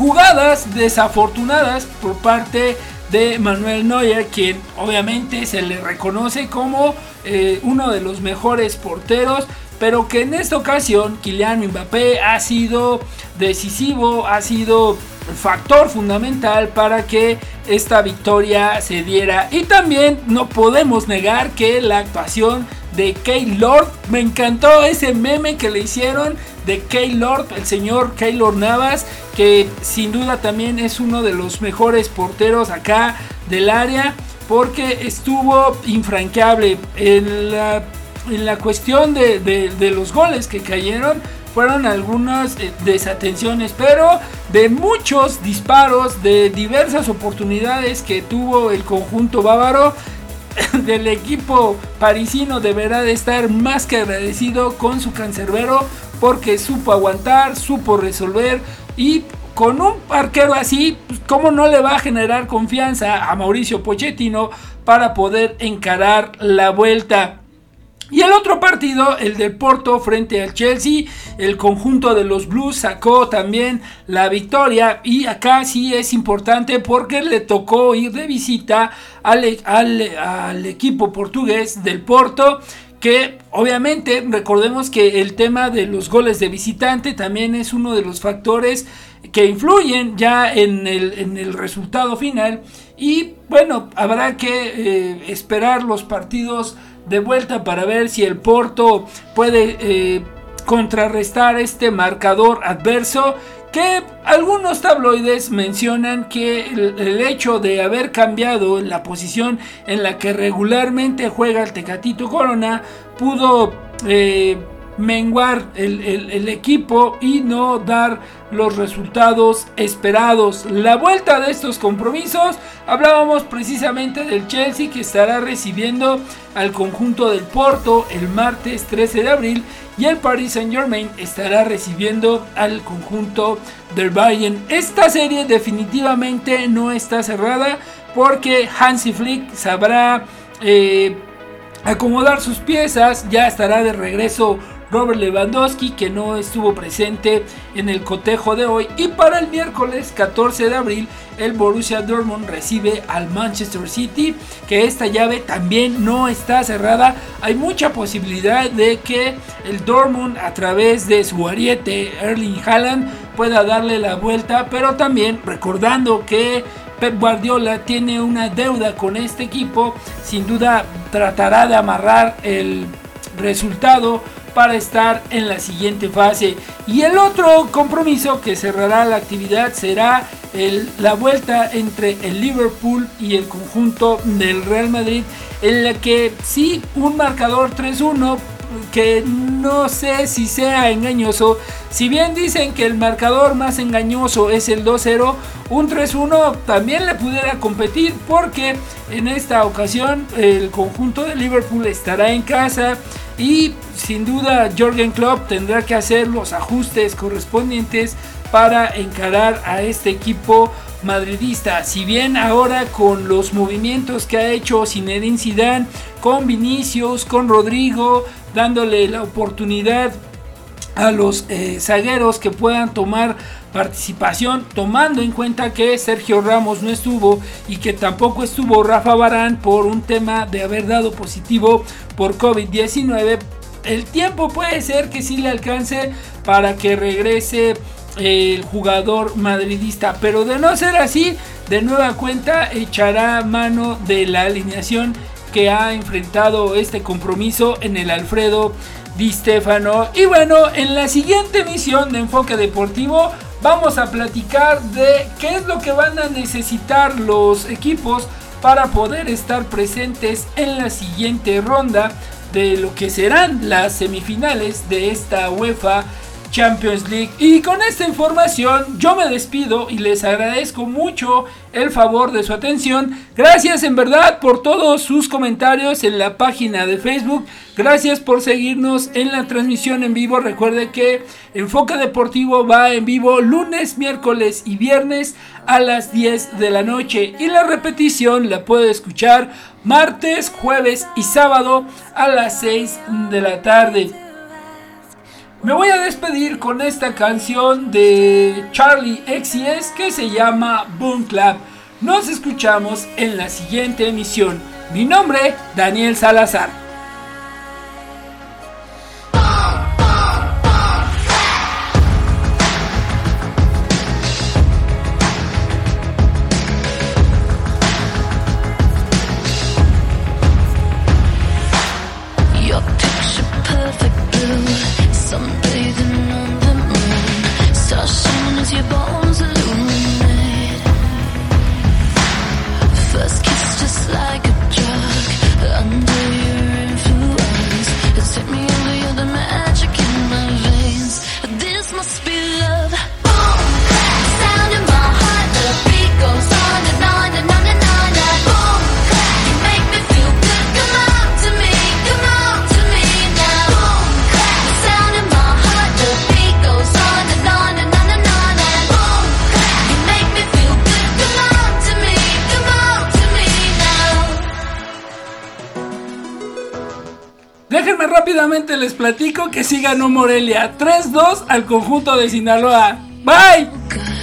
[SPEAKER 2] jugadas desafortunadas por parte de Manuel Neuer, quien obviamente se le reconoce como eh, uno de los mejores porteros, pero que en esta ocasión Kylian Mbappé ha sido decisivo, ha sido factor fundamental para que esta victoria se diera. Y también no podemos negar que la actuación de Keylord, me encantó ese meme que le hicieron de Keylord, el señor Keylord Navas, que sin duda también es uno de los mejores porteros acá del área, porque estuvo infranqueable en la, en la cuestión de, los goles que cayeron fueron algunas eh, desatenciones, pero de muchos disparos, de diversas oportunidades que tuvo el conjunto bávaro, del equipo parisino deberá de estar más que agradecido con su cancerbero porque supo aguantar, supo resolver y con un arquero así, pues, ¿cómo no le va a generar confianza a Mauricio Pochettino para poder encarar la vuelta? Y el otro partido, el de Porto frente al Chelsea, el conjunto de los Blues sacó también la victoria y acá sí es importante porque le tocó ir de visita al, al, equipo portugués del Porto que obviamente recordemos que el tema de los goles de visitante también es uno de los factores que influyen ya en el, en el resultado final. Y bueno habrá que eh, esperar los partidos de vuelta para ver si el Porto puede eh, contrarrestar este marcador adverso que algunos tabloides mencionan que el, hecho de haber cambiado la posición en la que regularmente juega el Tecatito Corona pudo eh, menguar el, equipo y no dar los resultados esperados. La vuelta de estos compromisos, hablábamos precisamente del Chelsea que estará recibiendo al conjunto del Porto el martes 13 de abril y el Paris Saint Germain estará recibiendo al conjunto del Bayern. Esta serie definitivamente no está cerrada porque Hansi Flick sabrá... Eh, acomodar sus piezas, ya estará de regreso Robert Lewandowski que no estuvo presente en el cotejo de hoy. Y para el miércoles 14 de abril el Borussia Dortmund recibe al Manchester City que esta llave también no está cerrada. Hay mucha posibilidad de que el Dortmund a través de su ariete Erling Haaland pueda darle la vuelta. Pero también recordando que Pep Guardiola tiene una deuda con este equipo sin duda tratará de amarrar el resultado para estar en la siguiente fase. Y el otro compromiso que cerrará la actividad será la vuelta entre el Liverpool y el conjunto del Real Madrid, en la que sí, un marcador 3-1 que no sé si sea engañoso. Si bien dicen que el marcador más engañoso es el 2-0, un 3-1 también le pudiera competir porque en esta ocasión el conjunto de Liverpool estará en casa y sin duda Jorgen Klopp tendrá que hacer los ajustes correspondientes para encarar a este equipo madridista. Si bien ahora con los movimientos que ha hecho Zinedine Zidane con Vinicius, con Rodrigo, dándole la oportunidad a los eh, zagueros que puedan tomar participación, tomando en cuenta que Sergio Ramos no estuvo y que tampoco estuvo Rafa Barán por un tema de haber dado positivo por COVID-19. El tiempo puede ser que sí le alcance para que regrese el jugador madridista, pero de no ser así, de nueva cuenta echará mano de la alineación que ha enfrentado este compromiso en el Alfredo Di Stefano. Y bueno, en la siguiente emisión de Enfoque Deportivo vamos a platicar de qué es lo que van a necesitar los equipos para poder estar presentes en la siguiente ronda de lo que serán las semifinales de esta UEFA Champions League. Y con esta información yo me despido y les agradezco mucho el favor de su atención. Gracias en verdad por todos sus comentarios en la página de Facebook. Gracias por seguirnos en la transmisión en vivo. Recuerde que Enfoque Deportivo va en vivo lunes, miércoles y viernes a las 10 de la noche. Y la repetición la puede escuchar martes, jueves y sábado a las 6 de la tarde. Me voy a despedir con esta canción de Charlie XCS que se llama Boom Clap. Nos escuchamos en la siguiente emisión. Mi nombre, Daniel Salazar. platico que siga ganó Morelia 3-2 al conjunto de Sinaloa. Bye.
[SPEAKER 4] Okay,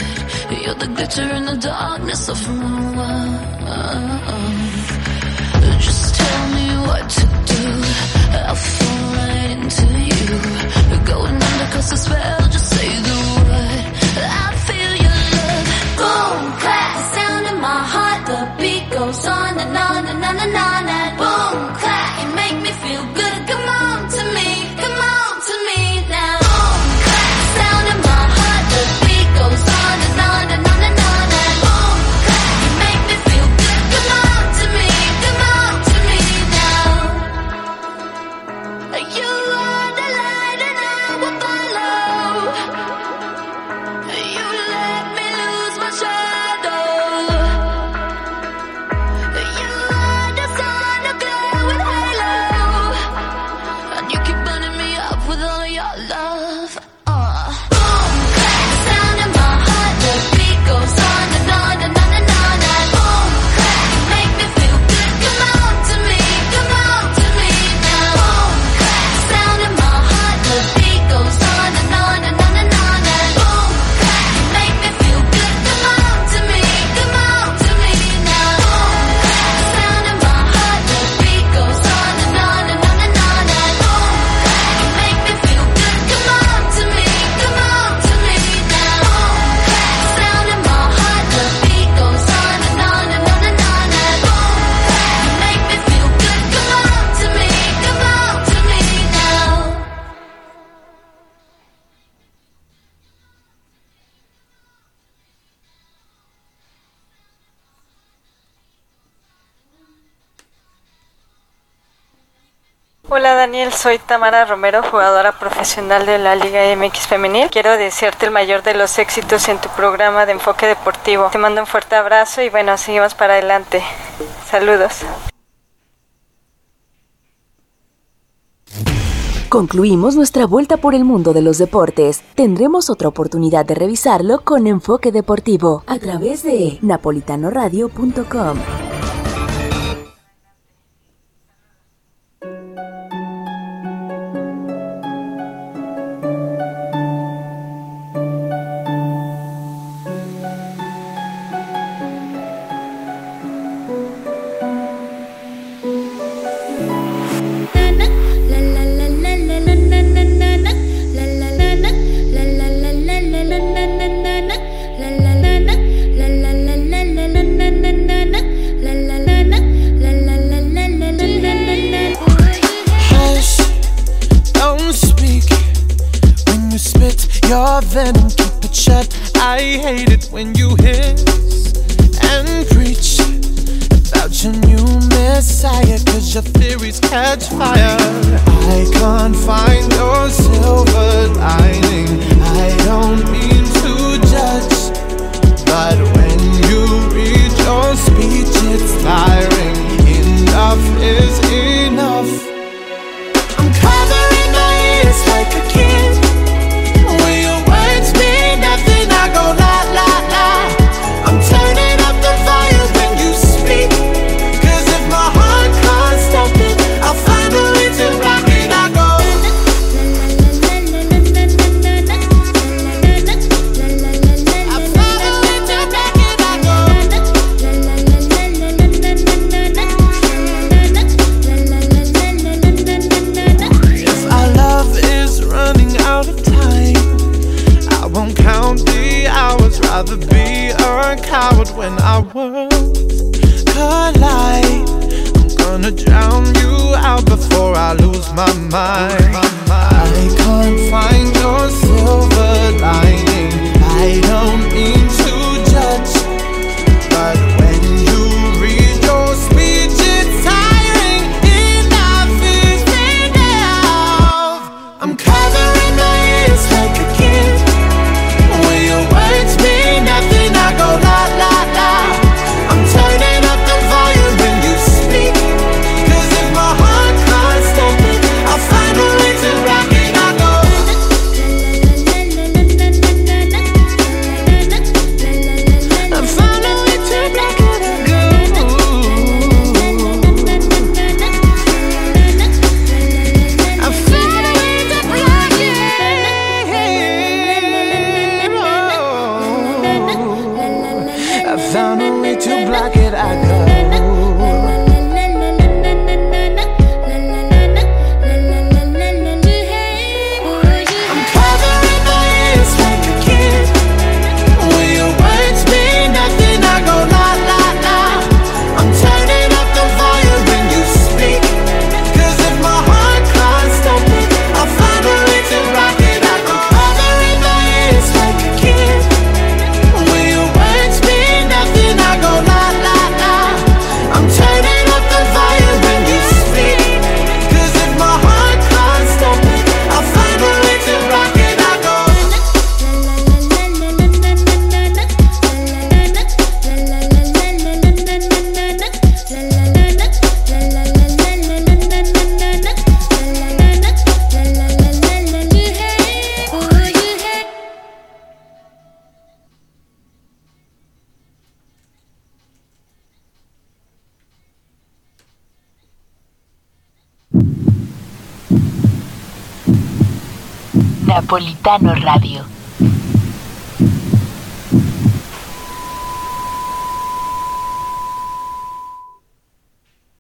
[SPEAKER 4] Soy Tamara Romero, jugadora profesional de la Liga MX Femenil. Quiero desearte el mayor de los éxitos en tu programa de enfoque deportivo. Te mando un fuerte abrazo y bueno, seguimos para adelante. Saludos.
[SPEAKER 1] Concluimos nuestra vuelta por el mundo de los deportes. Tendremos otra oportunidad de revisarlo con enfoque deportivo a través de napolitanoradio.com.